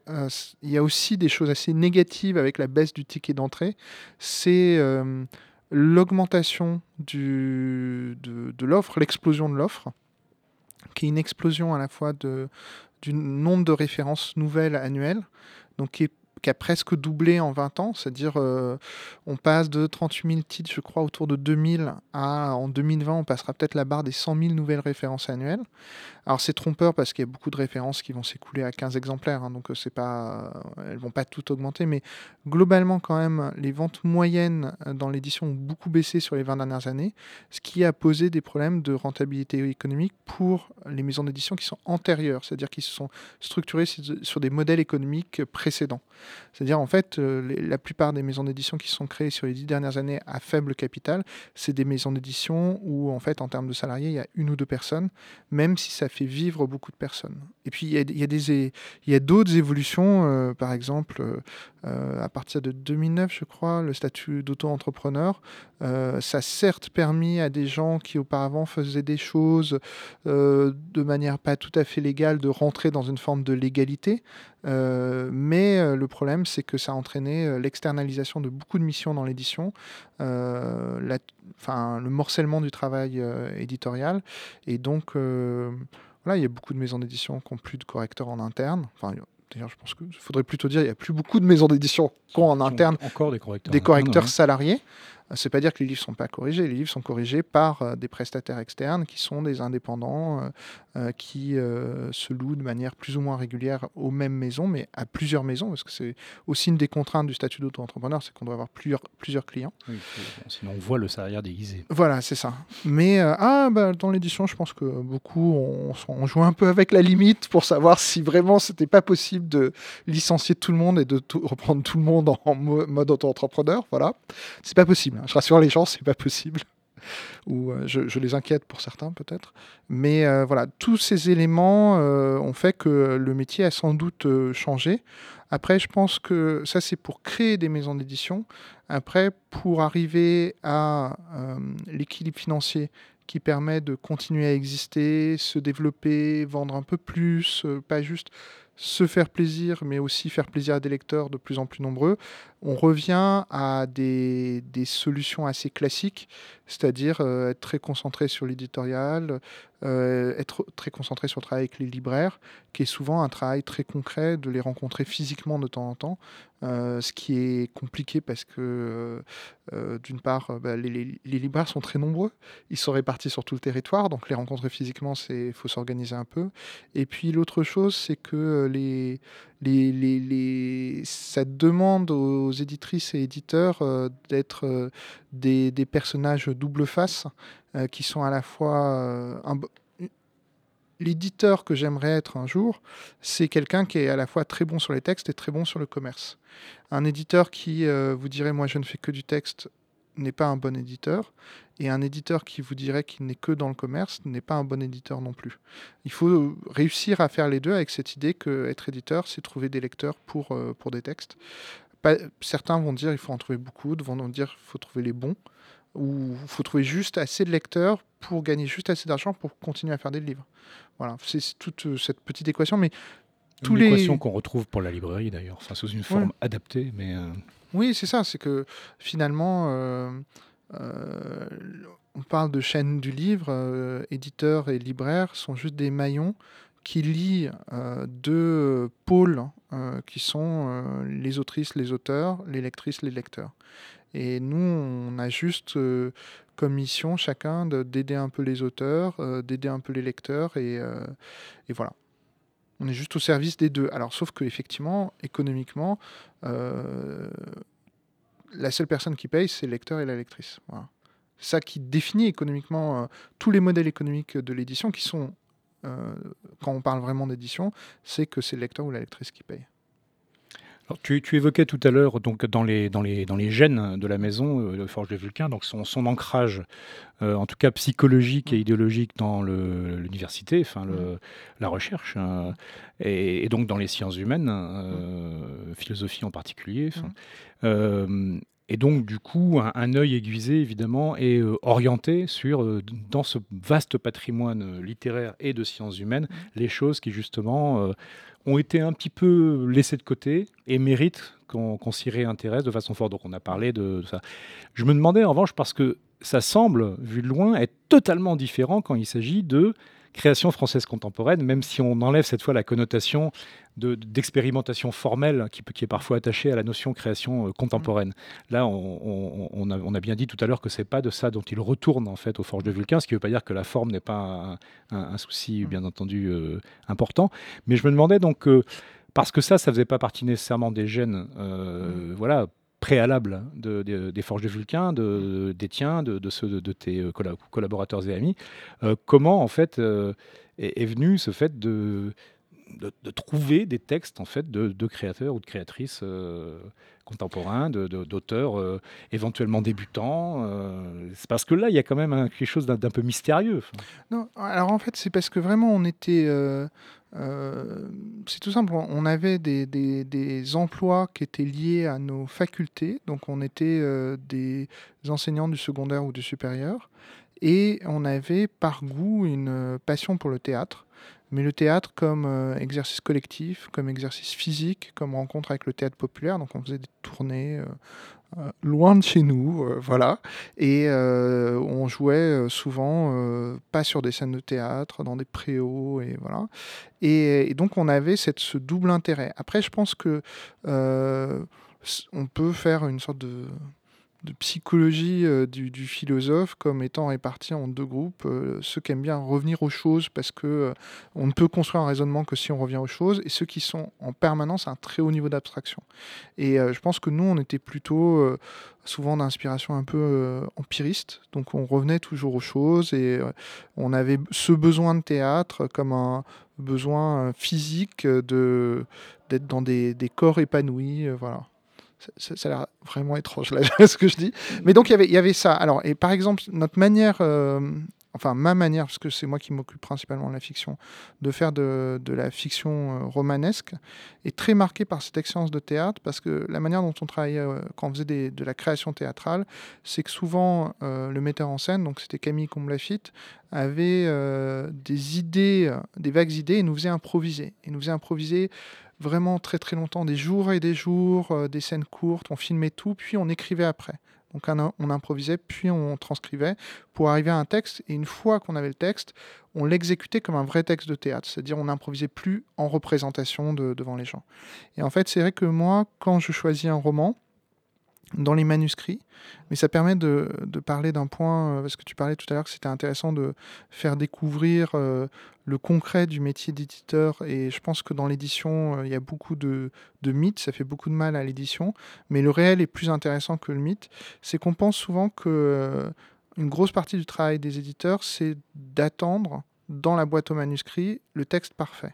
il y a aussi des choses assez négatives avec la baisse du ticket d'entrée. C'est l'augmentation de, de l'offre, l'explosion de l'offre, qui est une explosion à la fois de, du nombre de références nouvelles annuelles, donc qui, est- qui a presque doublé en 20 ans, c'est-à-dire euh, on passe de 38 000 titres, je crois, autour de 2000 à en 2020, on passera peut-être la barre des 100 000 nouvelles références annuelles. Alors c'est trompeur parce qu'il y a beaucoup de références qui vont s'écouler à 15 exemplaires, hein, donc euh, c'est pas, elles vont pas toutes augmenter, mais globalement quand même, les ventes moyennes euh, dans l'édition ont beaucoup baissé sur les 20 dernières années, ce qui a posé des problèmes de rentabilité économique pour les maisons d'édition qui sont antérieures, c'est-à-dire qui se sont structurées sur des modèles économiques précédents. C'est-à-dire en fait, euh, la plupart des maisons d'édition qui sont créées sur les dix dernières années à faible capital, c'est des maisons d'édition où en fait en termes de salariés, il y a une ou deux personnes, même si ça fait vivre beaucoup de personnes. Et puis il y a, des d'autres évolutions, euh, par exemple euh, à partir de 2009, je crois, le statut d'auto-entrepreneur, ça a certes permis à des gens qui auparavant faisaient des choses de manière pas tout à fait légale de rentrer dans une forme de légalité, mais le problème, c'est que ça a entraîné euh, l'externalisation de beaucoup de missions dans l'édition, euh, la- enfin, le morcellement du travail euh, éditorial. Et donc, voilà, il y a beaucoup de maisons d'édition qui n'ont plus de correcteurs en interne. Enfin, D'ailleurs, je pense qu'il faudrait plutôt dire qu'il n'y a plus beaucoup de maisons d'édition qui ont en interne Encore des correcteurs. des correcteurs salariés. C'est pas dire que les livres sont pas corrigés. Les livres sont corrigés par des prestataires externes qui sont des indépendants qui se louent de manière plus ou moins régulière aux mêmes maisons, mais à plusieurs maisons, parce que c'est aussi une des contraintes du statut d'auto-entrepreneur, c'est qu'on doit avoir plusieurs, plusieurs clients. sinon, on voit le salaire déguisé. Voilà, c'est ça. Mais ah, bah, dans l'édition, je pense que beaucoup on, on, joue un peu avec la limite pour savoir si vraiment c'était pas possible de licencier tout le monde et de reprendre tout le monde en mode auto-entrepreneur. Voilà, c'est pas possible. Je rassure les gens, c'est pas possible. Ou euh, je, les inquiète pour certains peut-être. Mais euh, voilà, tous ces éléments euh, ont fait que le métier a sans doute changé. Après, je pense que ça, c'est pour créer des maisons d'édition. Après, pour arriver à l'équilibre financier qui permet de continuer à exister, se développer, vendre un peu plus, pas juste se faire plaisir, mais aussi faire plaisir à des lecteurs de plus en plus nombreux, on revient à des, solutions assez classiques, c'est-à-dire euh, être très concentré sur l'éditorial, euh, être très concentré sur le travail avec les libraires, qui est souvent un travail très concret, de les rencontrer physiquement de temps en temps, euh, ce qui est compliqué parce que, d'une part, bah, les, libraires sont très nombreux, ils sont répartis sur tout le territoire, donc les rencontrer physiquement, il faut s'organiser un peu. Et puis l'autre chose, c'est que les, ça demande aux éditrices et éditeurs euh, d'être euh, des, des, personnages double face euh, qui sont à la fois l'éditeur que j'aimerais être un jour, c'est quelqu'un qui est à la fois très bon sur les textes et très bon sur le commerce. Un éditeur qui vous dirait moi je ne fais que du texte n'est pas un bon éditeur. Et un éditeur qui vous dirait qu'il n'est que dans le commerce n'est pas un bon éditeur non plus. Il faut réussir à faire les deux avec cette idée que être éditeur, c'est trouver des lecteurs pour, euh, pour des textes. Certains vont dire qu'il faut en trouver beaucoup, d'autres vont dire qu'il faut trouver les bons, ou il faut trouver juste assez de lecteurs pour gagner juste assez d'argent pour continuer à faire des livres. Voilà, c'est toute euh, cette petite équation, mais tous une équation qu'on retrouve pour la librairie d'ailleurs, enfin, sous une forme adaptée, mais... Euh, oui, c'est ça, c'est que finalement, euh, on parle de chaîne du livre, éditeurs et libraires sont juste des maillons qui lient deux pôles qui sont les autrices, les auteurs, les lectrices, les lecteurs. Et nous, on a juste comme mission chacun d'aider un peu les auteurs, d'aider un peu les lecteurs, et, voilà. On est juste au service des deux. Alors, sauf que effectivement, économiquement, la seule personne qui paye, c'est le lecteur et la lectrice. Voilà. Ça qui définit économiquement euh, tous les modèles économiques de l'édition, qui sont, euh, quand on parle vraiment d'édition, c'est que c'est le lecteur ou la lectrice qui paye. Alors, tu, évoquais tout à l'heure donc dans les, dans, les, dans les gènes de la maison, euh, de Forge de Vulcain, donc son, son ancrage, en tout cas psychologique et mmh. idéologique dans l'université, enfin le, mmh. la recherche, hein, et, donc dans les sciences humaines, mmh. philosophie en particulier. Et donc, du coup, un, œil aiguisé, évidemment, est euh, orienté sur, euh, dans ce vaste patrimoine euh, littéraire et de sciences humaines, mmh. les choses qui, justement, ont été un petit peu laissées de côté et méritent qu'on s'y réintéresse de façon forte. Donc, on a parlé de, ça. Je me demandais, en revanche, parce que ça semble, vu de loin, être totalement différent quand il s'agit de création française contemporaine, même si on enlève cette fois la connotation d'expérimentation formelle qui, qui, est parfois attachée à la notion création euh, contemporaine. Mmh. Là, on, a, bien dit tout à l'heure que c'est pas de ça dont il retourne en fait aux forges de Vulcain, ce qui ne veut pas dire que la forme n'est pas un, souci, mmh. bien entendu, euh, important. Mais je me demandais donc, euh, parce que ça, ça faisait pas partie nécessairement des gènes, mmh. voilà, préalables des forges de Vulcain, de, des tiens, de, ceux de, tes collaborateurs et amis. comment en fait est, venu ce fait de de, trouver des textes en fait de, créateurs ou de créatrices euh, contemporains, d'auteurs euh, éventuellement débutants. Euh, c'est parce que là, il y a quand même quelque chose d'un peu mystérieux. Non, alors en fait, c'est parce que vraiment, on était. C'est tout simple, on avait des, emplois qui étaient liés à nos facultés, donc on était des enseignants du secondaire ou du supérieur, et on avait par goût une passion pour le théâtre mais le théâtre comme euh, exercice collectif, comme exercice physique, comme rencontre avec le théâtre populaire. Donc on faisait des tournées euh, euh, loin de chez nous, voilà, et on jouait souvent pas sur des scènes de théâtre, dans des préaux, et voilà. Et, donc on avait cette, ce double intérêt. Après, je pense que on peut faire une sorte de psychologie du, philosophe comme étant répartie en deux groupes. ceux qui aiment bien revenir aux choses parce que on ne peut construire un raisonnement que si on revient aux choses, et ceux qui sont en permanence à un très haut niveau d'abstraction. Et je pense que nous, on était plutôt souvent d'inspiration un peu empiriste, donc on revenait toujours aux choses et on avait ce besoin de théâtre comme un besoin physique de d'être dans des, des, corps épanouis, voilà ça, a l'air vraiment étrange là, ce que je dis. Mais donc il y avait, il y avait ça. Alors, et par exemple, notre manière, euh, enfin ma manière, parce que c'est moi qui m'occupe principalement de la fiction, de faire de, de, la fiction euh, romanesque, est très marquée par cette expérience de théâtre, parce que la manière dont on travaillait euh, quand on faisait des, de la création théâtrale, c'est que souvent le metteur en scène, donc c'était Camille Comblafitte, avait des idées, des vagues idées, et nous faisait improviser. Et nous faisait improviser vraiment très très longtemps, des jours et des jours, euh, des scènes courtes, on filmait tout, puis on écrivait après. Donc on improvisait, puis on transcrivait pour arriver à un texte. Et une fois qu'on avait le texte, on l'exécutait comme un vrai texte de théâtre. C'est-à-dire on n'improvisait plus en représentation devant les gens. Et en fait, c'est vrai que moi, quand je choisis un roman, dans les manuscrits, mais ça permet de, parler d'un point, euh, parce que tu parlais tout à l'heure que c'était intéressant de faire découvrir euh, le concret du métier d'éditeur, et je pense que dans l'édition, euh, il y a beaucoup de, mythes, ça fait beaucoup de mal à l'édition, mais le réel est plus intéressant que le mythe, c'est qu'on pense souvent que une grosse partie du travail des éditeurs, c'est d'attendre dans la boîte aux manuscrits le texte parfait.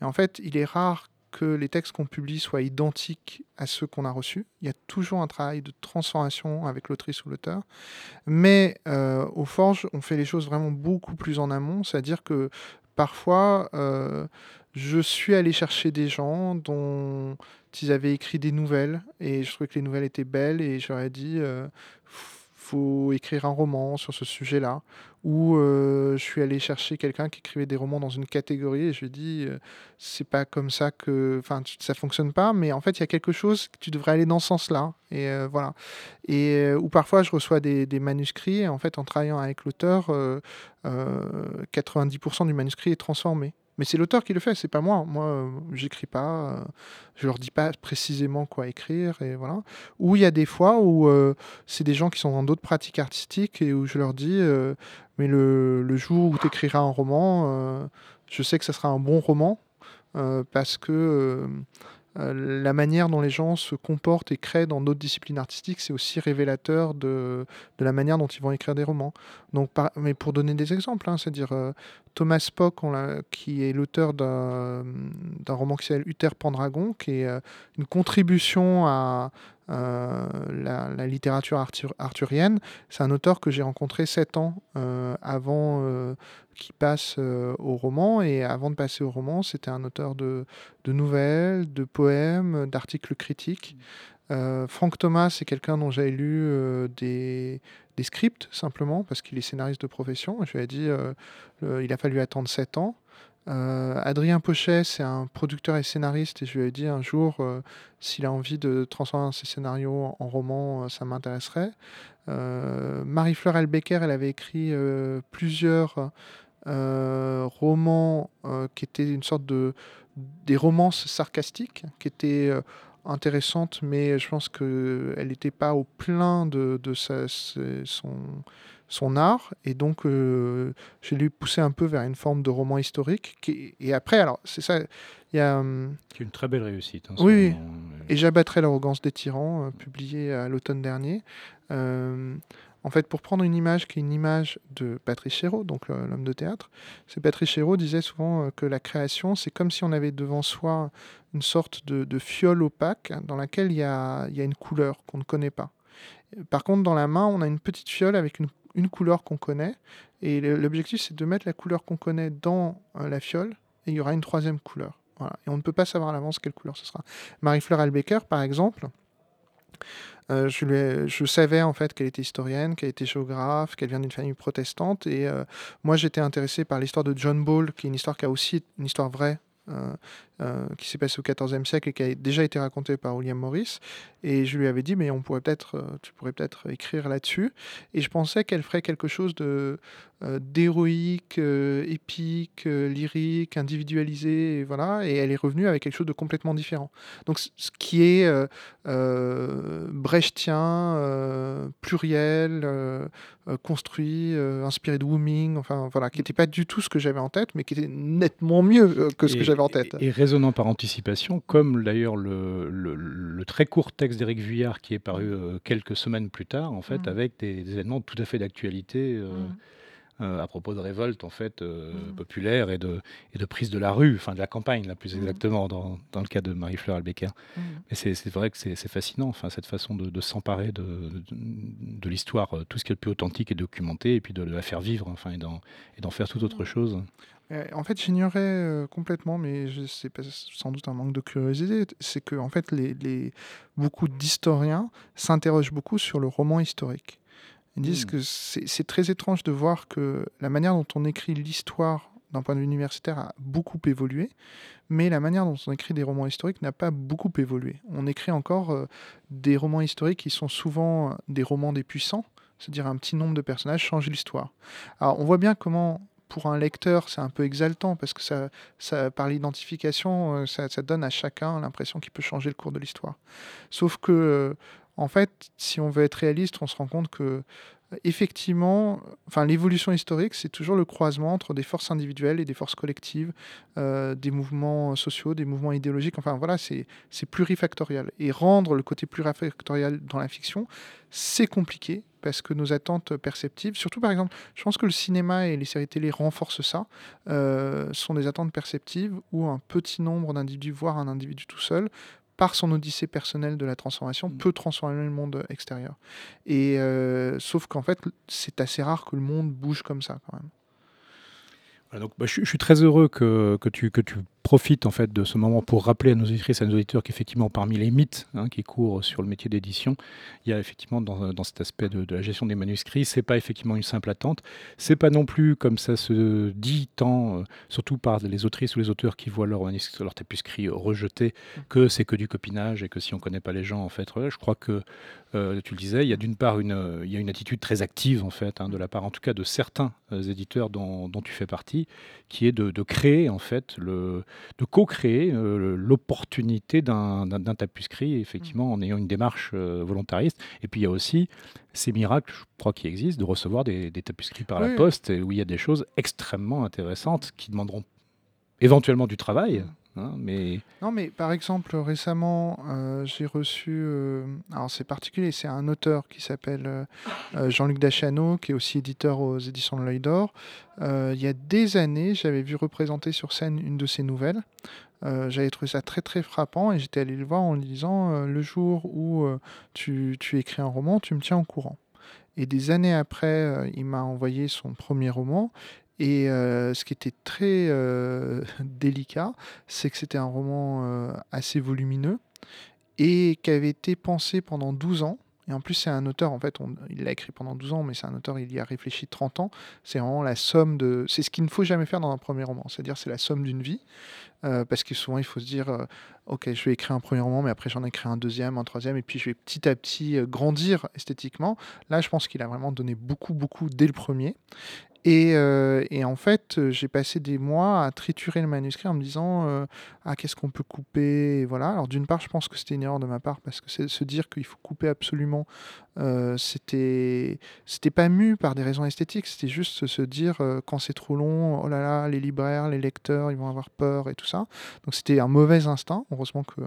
Et en fait, il est rare que les textes qu'on publie soient identiques à ceux qu'on a reçus. Il y a toujours un travail de transformation avec l'autrice ou l'auteur. Mais euh, au Forge, on fait les choses vraiment beaucoup plus en amont, c'est-à-dire que parfois, euh, je suis allé chercher des gens dont ils avaient écrit des nouvelles et je trouvais que les nouvelles étaient belles et j'aurais dit euh, faut écrire un roman sur ce sujet-là. Ou euh, je suis allé chercher quelqu'un qui écrivait des romans dans une catégorie et je lui ai dit euh, c'est pas comme ça que. Enfin, ça fonctionne pas, mais en fait, il y a quelque chose tu devrais aller dans ce sens-là. Et euh, voilà. Et ou parfois, je reçois des, des, manuscrits et en fait, en travaillant avec l'auteur, 90% du manuscrit est transformé. Mais c'est l'auteur qui le fait, c'est pas moi. Moi, euh, j'écris pas, euh, je leur dis pas précisément quoi écrire et voilà. Ou il y a des fois où euh, c'est des gens qui sont dans d'autres pratiques artistiques et où je leur dis, mais le, le, jour où tu écriras un roman, je sais que ça sera un bon roman parce que euh, la manière dont les gens se comportent et créent dans d'autres disciplines artistiques, c'est aussi révélateur de, la manière dont ils vont écrire des romans. Donc, mais pour donner des exemples, hein, c'est-à-dire euh, Thomas Spock, qui est l'auteur d'un roman qui s'appelle Uther Pendragon, qui est euh, une contribution à, euh, la, littérature arthurienne. C'est un auteur que j'ai rencontré sept ans euh, avant euh, qu'il passe au roman. Et avant de passer au roman, c'était un auteur de, nouvelles, de poèmes, d'articles critiques. Franck Thomas, c'est quelqu'un dont j'avais lu des, scripts simplement parce qu'il est scénariste de profession. Je lui ai dit, il a fallu attendre sept ans. Euh, Adrien Pochet, c'est un producteur et scénariste, et je lui ai dit un jour, euh, s'il a envie de transformer ses scénarios en, roman, euh, ça m'intéresserait. Marie-Fleur Elbecker, elle avait écrit plusieurs romans qui étaient une sorte de des romances sarcastiques, qui étaient intéressantes, mais je pense qu'elle n'était pas au plein de, de son son art. Et donc euh, j'ai lui poussé un peu vers une forme de roman historique et après alors c'est ça il y a hum, une très belle réussite hein, oui, euh. et j'abattrai l'arrogance des tyrans euh, publié à l'automne dernier. En fait pour prendre une image qui est une image de Patrice Chéreau donc l'homme de théâtre c'est Patrice Chéreau disait souvent que la création c'est comme si on avait devant soi une sorte de, fiole opaque dans laquelle il y a, il y a une couleur qu'on ne connaît pas. Par contre, dans la main, on a une petite fiole avec une une couleur qu'on connaît. Et l'objectif, c'est de mettre la couleur qu'on connaît dans euh, la fiole. Et il y aura une troisième couleur. Et on ne peut pas savoir à l'avance quelle couleur ce sera. Marie-Fleur Albecker, par exemple, euh, je, savais en fait qu'elle était historienne, qu'elle était géographe, qu'elle vient d'une famille protestante. Et euh, moi, j'étais intéressé par l'histoire de John Ball, qui est une histoire qui a aussi une histoire vraie qui s'est passé au XIVe siècle et qui a déjà été raconté par William Morris. Et je lui avais dit, mais on pourrait peut-être, tu pourrais peut-être écrire là-dessus. Et je pensais qu'elle ferait quelque chose de d'héroïque, épique, lyrique, individualisé, et voilà. Et elle est revenue avec quelque chose de complètement différent. Donc, ce qui est brechtien, pluriel, construit, inspiré de Wooming, enfin voilà, qui n'était pas du tout ce que j'avais en tête, mais qui était nettement mieux que ce que j'avais en tête. Et, résonnant par anticipation, comme d'ailleurs le, très court texte d'Éric Vuillard qui est paru quelques semaines plus tard, en fait, mmh. avec des, événements tout à fait d'actualité. Mmh. Euh, à propos de révolte en fait euh, mmh. populaire et de, et de prise de la rue, enfin de la campagne là plus mmh. exactement dans, dans, le cas de Marie-Fleur Albecker. Mmh. Mais c'est vrai que c'est fascinant, enfin cette façon de, de s'emparer de, de, l'histoire, euh, tout ce qui est le plus authentique et documenté, et puis de, la faire vivre, enfin et d'en faire toute autre chose. En fait, j'ignorais complètement, mais c'est sans doute un manque de curiosité, c'est que en fait, les, les beaucoup d'historiens s'interrogent beaucoup sur le roman historique. Ils disent mmh. que c'est très étrange de voir que la manière dont on écrit l'histoire d'un point de vue universitaire a beaucoup évolué, mais la manière dont on écrit des romans historiques n'a pas beaucoup évolué. On écrit encore euh, des romans historiques qui sont souvent euh, des romans des puissants, c'est-à-dire un petit nombre de personnages change l'histoire. Alors on voit bien comment pour un lecteur, c'est un peu exaltant parce que ça, ça par l'identification, euh, ça, ça, donne à chacun l'impression qu'il peut changer le cours de l'histoire. Sauf que en fait, si on veut être réaliste, on se rend compte que effectivement, enfin, l'évolution historique, c'est toujours le croisement entre des forces individuelles et des forces collectives, euh, des mouvements sociaux, des mouvements idéologiques. Enfin, voilà, c'est plurifactorial. Et rendre le côté plurifactorial dans la fiction, c'est compliqué parce que nos attentes perceptives, surtout par exemple, je pense que le cinéma et les séries télé renforcent ça, euh, sont des attentes perceptives où un petit nombre d'individus, voire un individu tout seul, par son odyssée personnelle de la transformation, mm. peut transformer le monde extérieur. Et euh, sauf qu'en fait, c'est assez rare que le monde bouge comme ça quand même. donc, bah, je, suis très heureux que, que, tu, que tu profite en fait de ce moment pour rappeler à nos auditrices à nos auditeurs qu'effectivement parmi les mythes hein, qui courent sur le métier d'édition, il y a effectivement dans, dans cet aspect de, la gestion des manuscrits, c'est pas effectivement une simple attente, c'est pas non plus comme ça se dit tant, euh, surtout par les autrices ou les auteurs qui voient leur leur tapuscrit rejeté, que c'est que du copinage et que si on connaît pas les gens en fait, je crois que euh, tu le disais, il y a d'une part une, il y a une attitude très active en fait hein, de la part en tout cas de certains euh, éditeurs dont, dont, tu fais partie, qui est de, de créer en fait le de co-créer euh, l'opportunité d'un tapuscrit, effectivement, en ayant une démarche euh, volontariste. Et puis il y a aussi ces miracles, je crois, qui existent, de recevoir des, tapuscrits par la poste, où il y a des choses extrêmement intéressantes qui demanderont éventuellement du travail, Hein. Non, mais par exemple, récemment, euh, j'ai reçu. Euh, alors, c'est particulier, c'est un auteur qui s'appelle euh, Jean-Luc Dachano, qui est aussi éditeur aux éditions de l'Œil d'Or. il y a des années, j'avais vu représenter sur scène une de ses nouvelles. j'avais trouvé ça très très frappant et j'étais allé le voir en lui disant Le jour où tu, tu écris un roman, tu me tiens au courant. Et des années après, il m'a envoyé son premier roman et euh, ce qui était très euh, délicat, c'est que c'était un roman euh, assez volumineux et qui avait été pensé pendant 12 ans. Et en plus, c'est un auteur, en fait, il l'a écrit pendant 12 ans, mais c'est un auteur, il y a réfléchi 30 ans. C'est vraiment la somme de. C'est ce qu'il ne faut jamais faire dans un premier roman, c'est-à-dire c'est la somme d'une vie. parce que souvent, il faut se dire Ok, je vais écrire un premier roman, mais après, j'en écris un deuxième, un troisième, et puis je vais petit à petit grandir esthétiquement. Là, je pense qu'il a vraiment donné beaucoup, beaucoup dès le premier. Euh, et, en fait, euh, j'ai passé des mois à triturer le manuscrit en me disant euh, ah qu'est-ce qu'on peut couper et voilà. Alors d'une part, je pense que c'était une erreur de ma part parce que se dire qu'il faut couper absolument, c'était c'était pas mu par des raisons esthétiques. C'était juste se dire quand c'est trop long, oh là là, les libraires, les lecteurs, ils vont avoir peur et tout ça. Donc c'était un mauvais instinct. Heureusement que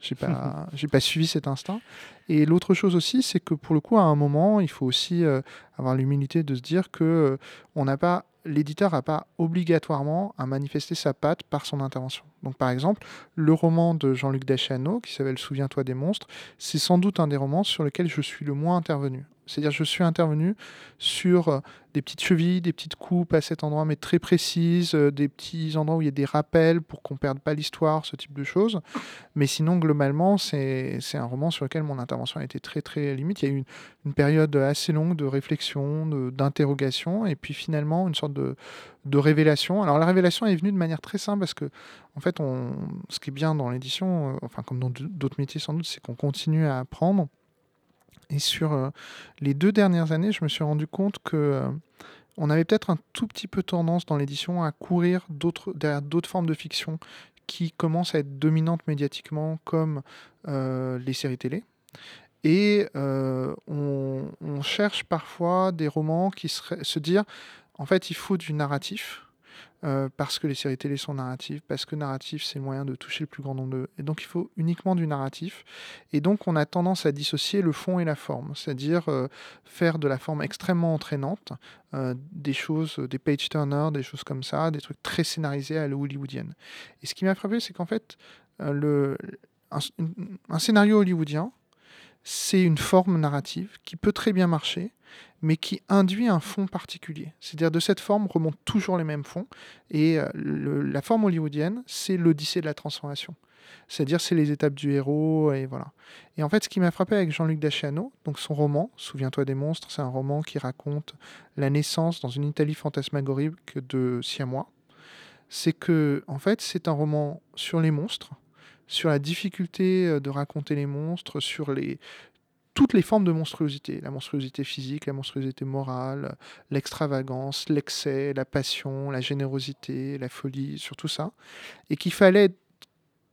j'ai pas j'ai pas suivi cet instinct. Et l'autre chose aussi, c'est que pour le coup, à un moment, il faut aussi avoir l'humilité de se dire que pas l'éditeur n'a pas obligatoirement à manifester sa patte par son intervention. Donc par exemple, le roman de Jean-Luc Deschanel, qui s'appelle Souviens-toi des monstres, c'est sans doute un des romans sur lesquels je suis le moins intervenu. C'est-à-dire je suis intervenu sur euh, des petites chevilles, des petites coupes à cet endroit, mais très précises, euh, des petits endroits où il y a des rappels pour qu'on ne perde pas l'histoire, ce type de choses. Mais sinon, globalement, c'est un roman sur lequel mon intervention a été très très limite. Il y a eu une, une période assez longue de réflexion, d'interrogation, et puis finalement une sorte de, de révélation. Alors la révélation est venue de manière très simple parce que, en fait, on, ce qui est bien dans l'édition, euh, enfin comme dans d'autres métiers sans doute, c'est qu'on continue à apprendre. Et sur euh, les deux dernières années, je me suis rendu compte que euh, on avait peut-être un tout petit peu tendance dans l'édition à courir derrière d'autres formes de fiction qui commencent à être dominantes médiatiquement, comme les séries télé. Et on, cherche parfois des romans qui se dire en fait, il faut du narratif. Euh, parce que les séries télé sont narratives, parce que narratif c'est le moyen de toucher le plus grand nombre. Et donc il faut uniquement du narratif. Et donc on a tendance à dissocier le fond et la forme, c'est-à-dire euh, faire de la forme extrêmement entraînante, euh, des choses, des page turners, des choses comme ça, des trucs très scénarisés à la hollywoodienne. Et ce qui m'a frappé, c'est qu'en fait, un scénario hollywoodien, c'est une forme narrative qui peut très bien marcher, mais qui induit un fond particulier. C'est-à-dire de cette forme remontent toujours les mêmes fonds, et euh, la forme hollywoodienne, c'est l'odyssée de la transformation. C'est-à-dire c'est les étapes du héros, et voilà. Et en fait, ce qui m'a frappé avec Jean-Luc Daciano, donc son roman, Souviens-toi des monstres, c'est un roman qui raconte la naissance dans une Italie fantasmagorique de Siamois, c'est que, en fait, c'est un roman sur les monstres, sur la difficulté euh, de raconter les monstres, sur les, toutes les formes de monstruosité, la monstruosité physique, la monstruosité morale, l'extravagance, l'excès, la passion, la générosité, la folie, sur tout ça, et qu'il fallait,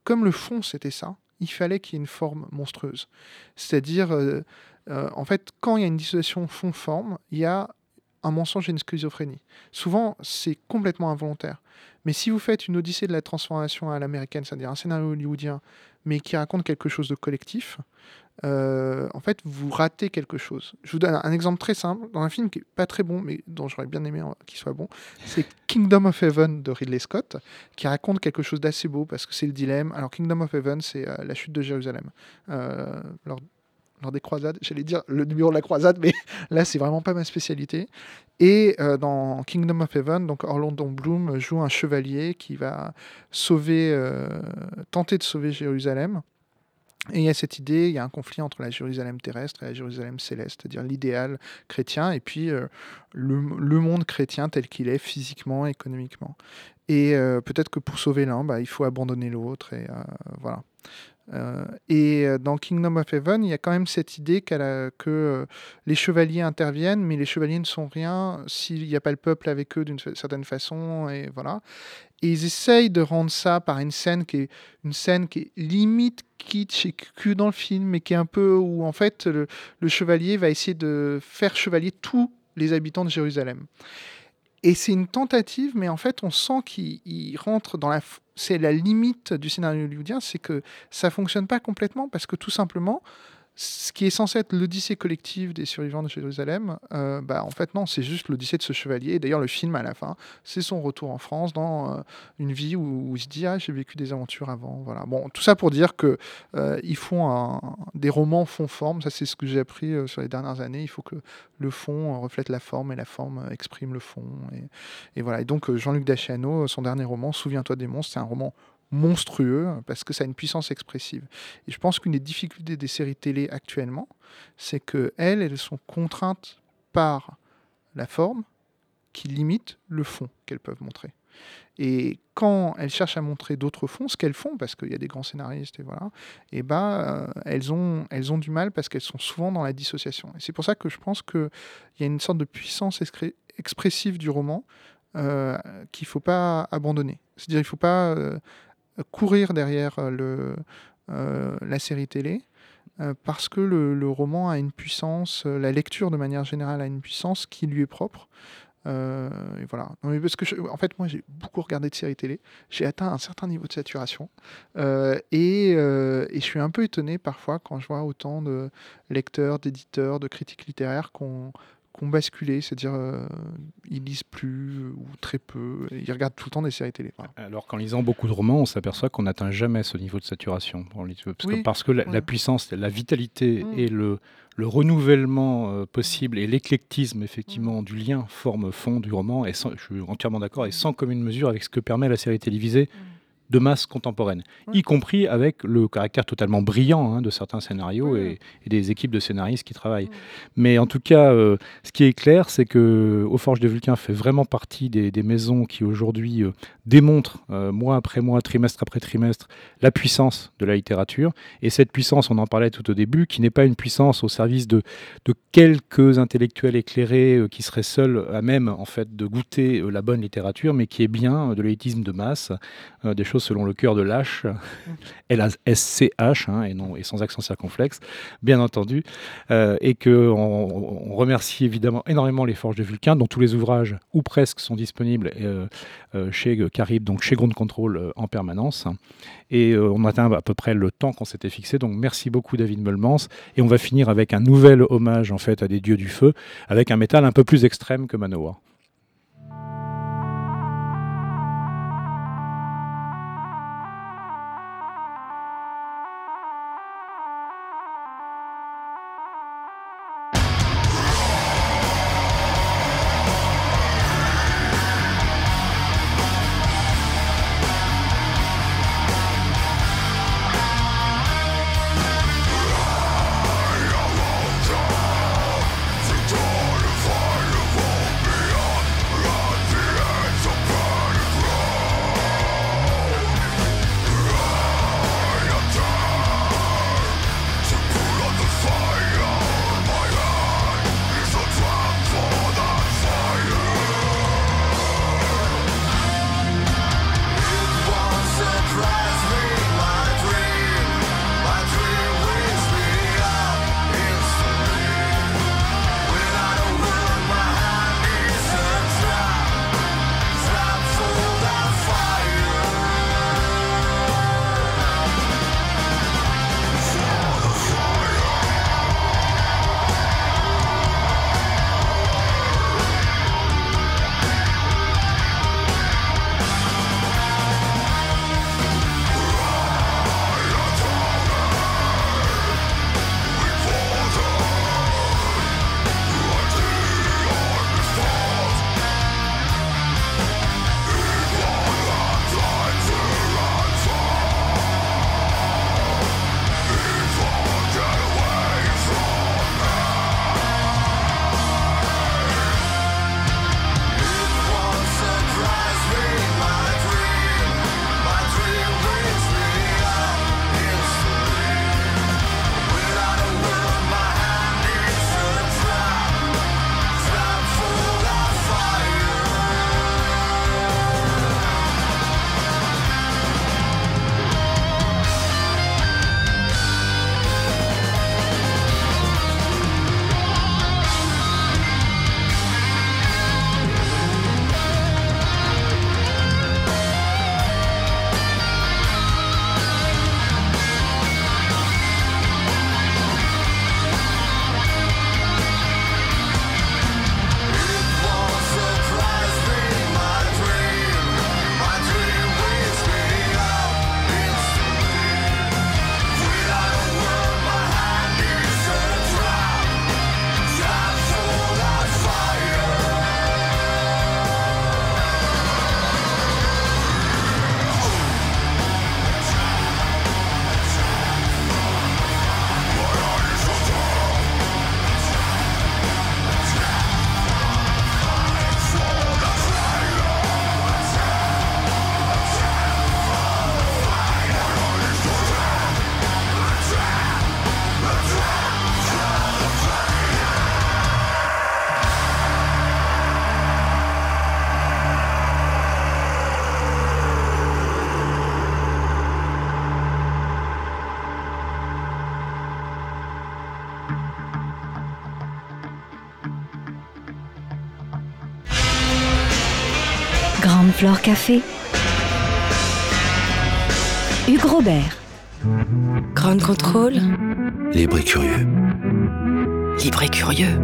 comme le fond c'était ça, il fallait qu'il y ait une forme monstrueuse. C'est-à-dire, euh, euh, en fait, quand il y a une dissociation fond-forme, il y a un mensonge et une schizophrénie. Souvent, c'est complètement involontaire. Mais si vous faites une odyssée de la transformation à l'américaine, c'est-à-dire un scénario hollywoodien, mais qui raconte quelque chose de collectif, euh, en fait, vous ratez quelque chose. Je vous donne un exemple très simple, dans un film qui n'est pas très bon, mais dont j'aurais bien aimé qu'il soit bon, c'est Kingdom of Heaven de Ridley Scott, qui raconte quelque chose d'assez beau, parce que c'est le dilemme. Alors, Kingdom of Heaven, c'est euh, la chute de Jérusalem. Euh, lors, des croisades, j'allais dire le numéro de la croisade, mais là, c'est vraiment pas ma spécialité. Et dans Kingdom of Heaven, donc Orlando Bloom joue un chevalier qui va sauver, tenter de sauver Jérusalem. Et il y a cette idée, il y a un conflit entre la Jérusalem terrestre et la Jérusalem céleste, c'est-à-dire l'idéal chrétien et puis euh, le, monde chrétien tel qu'il est physiquement, économiquement. Et euh, peut-être que pour sauver l'un, bah, il faut abandonner l'autre. Et euh, et dans Kingdom of Heaven, il y a quand même cette idée que les chevaliers interviennent, mais les chevaliers ne sont rien s'il n'y a pas le peuple avec eux d'une certaine façon. Et voilà. Et ils essayent de rendre ça par une scène qui est une scène qui est limite kitsch et cul dans le film, mais qui est un peu où en fait le, chevalier va essayer de faire chevalier tous les habitants de Jérusalem. Et c'est une tentative, mais en fait on sent qu'il rentre dans la... C'est la limite du scénario hollywoodien, c'est que ça fonctionne pas complètement parce que tout simplement, ce qui est censé être l'odyssée collective des survivants de Jérusalem, euh, bah, en fait, non, c'est juste l'odyssée de ce chevalier. D'ailleurs, le film, à la fin, c'est son retour en France dans euh, une vie où, il se dit Ah, j'ai vécu des aventures avant. Voilà. Bon, tout ça pour dire que euh, ils font des romans fond forme. Ça, c'est ce que j'ai appris sur les dernières années. Il faut que le fond reflète la forme et la forme exprime le fond. Et, et voilà. Et donc, Jean-Luc Daciano, son dernier roman, Souviens-toi des monstres, c'est un roman monstrueux parce que ça a une puissance expressive. Et je pense qu'une des difficultés des séries télé actuellement, c'est qu'elles, elles sont contraintes par la forme qui limite le fond qu'elles peuvent montrer. Et quand elles cherchent à montrer d'autres fonds, ce qu'elles font, parce qu'il y a des grands scénaristes, et voilà, et ben, elles, ont, elles ont du mal parce qu'elles sont souvent dans la dissociation. Et c'est pour ça que je pense qu'il y a une sorte de puissance expressive du roman euh, qu'il ne faut pas abandonner. C'est-à-dire qu'il ne faut pas euh, courir derrière euh, euh, la série télé euh, parce que le, roman a une puissance, la lecture de manière générale a une puissance qui lui est propre. voilà. parce que en fait, moi, j'ai beaucoup regardé de séries télé. J'ai atteint un certain niveau de saturation. et, et, je suis un peu étonné parfois quand je vois autant de lecteurs, d'éditeurs, de critiques littéraires qu'on ont basculé, c'est-à-dire euh, ils lisent plus ou très peu, ils regardent tout le temps des séries télé. Alors qu'en lisant beaucoup de romans, on s'aperçoit qu'on n'atteint jamais ce niveau de saturation. Parce, que, parce que la, puissance, la vitalité mm. et le, le renouvellement euh, possible et l'éclectisme effectivement mm. du lien forme fond du roman, et je suis entièrement d'accord, et sans commune mesure avec ce que permet la série télévisée. Mm de masse contemporaine, Ouais. y compris avec le caractère totalement brillant hein, de certains scénarios Ouais. et, et des équipes de scénaristes qui travaillent. Ouais. Mais en tout cas, euh, ce qui est clair, c'est que Aux Forges de Vulcain fait vraiment partie des, des maisons qui aujourd'hui euh, démontrent, euh, mois après mois, trimestre après trimestre, la puissance de la littérature. Et cette puissance, on en parlait tout au début, qui n'est pas une puissance au service de, de quelques intellectuels éclairés euh, qui seraient seuls à même en fait de goûter euh, la bonne littérature, mais qui est bien de l'élitisme de masse, des choses selon le cœur de l'H, L-A-S-C-H, hein, et, non, et sans accent circonflexe, bien entendu, et que on, remercie évidemment énormément les Forges de Vulcain, dont tous les ouvrages, ou presque, sont disponibles euh, Carib, donc chez Ground Control euh, en permanence. Et euh, on atteint à peu près le temps qu'on s'était fixé. Donc merci beaucoup David Meulmans. Et on va finir avec un nouvel hommage en fait à des dieux du feu, avec un métal un peu plus extrême que Manowar. Flore Café. Hugues Robert. Grand contrôle, Libre et curieux. libre et curieux.